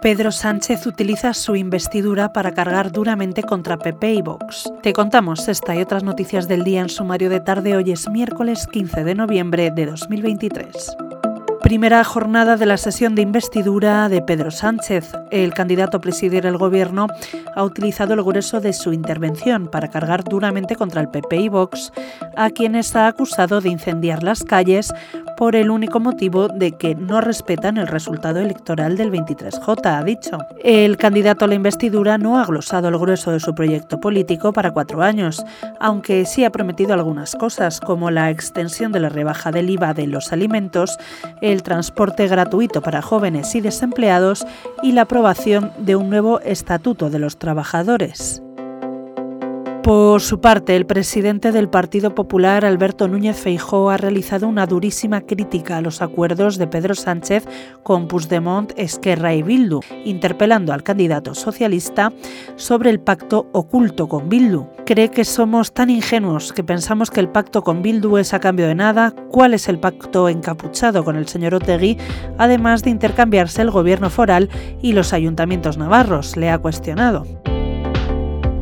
Pedro Sánchez utiliza su investidura para cargar duramente contra PP y Vox. Te contamos esta y otras noticias del día en sumario de tarde. Hoy es miércoles 15 de noviembre de 2023 primera jornada de la sesión de investidura de Pedro Sánchez. El candidato a presidir el gobierno ha utilizado el grueso de su intervención para cargar duramente contra el PP y Vox, a quienes ha acusado de incendiar las calles por el único motivo de que no respetan el resultado electoral del 23J, ha dicho. El candidato a la investidura no ha glosado el grueso de su proyecto político para cuatro años, aunque sí ha prometido algunas cosas, como la extensión de la rebaja del IVA de los alimentos, el transporte gratuito para jóvenes y desempleados y la aprobación de un nuevo Estatuto de los Trabajadores. Por su parte, el presidente del Partido Popular, Alberto Núñez Feijóo, ha realizado una durísima crítica a los acuerdos de Pedro Sánchez con Puigdemont, Esquerra y Bildu, interpelando al candidato socialista sobre el pacto oculto con Bildu. Cree que somos tan ingenuos que pensamos que el pacto con Bildu es a cambio de nada. ¿Cuál es el pacto encapuchado con el señor Otegui, además de intercambiarse el gobierno foral y los ayuntamientos navarros? Le ha cuestionado.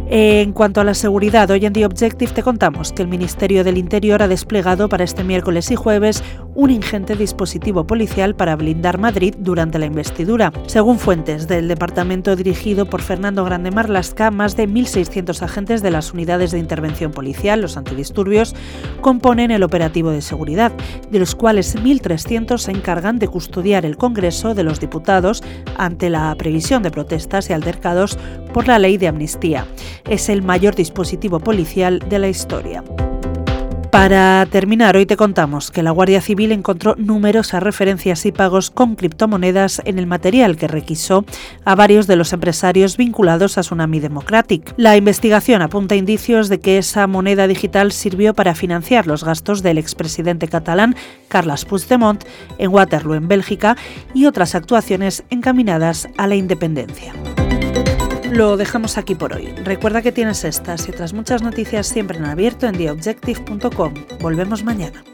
En cuanto a la seguridad, hoy en The Objective te contamos que el Ministerio del Interior ha desplegado para este miércoles y jueves un ingente dispositivo policial para blindar Madrid durante la investidura. Según fuentes del departamento dirigido por Fernando Grande Marlasca, más de 1.600 agentes de las unidades de intervención policial, los antidisturbios, componen el operativo de seguridad, de los cuales 1.300 se encargan de custodiar el Congreso de los Diputados ante la previsión de protestas y altercados por la ley de amnistía es el mayor dispositivo policial de la historia. Para terminar, hoy te contamos que la Guardia Civil encontró numerosas referencias y pagos con criptomonedas en el material que requisó a varios de los empresarios vinculados a Tsunami Democratic. La investigación apunta indicios de que esa moneda digital sirvió para financiar los gastos del expresidente catalán Carles Puigdemont en Waterloo, en Bélgica, y otras actuaciones encaminadas a la independencia. Lo dejamos aquí por hoy. Recuerda que tienes estas y otras muchas noticias siempre en abierto en theobjective.com. Volvemos mañana.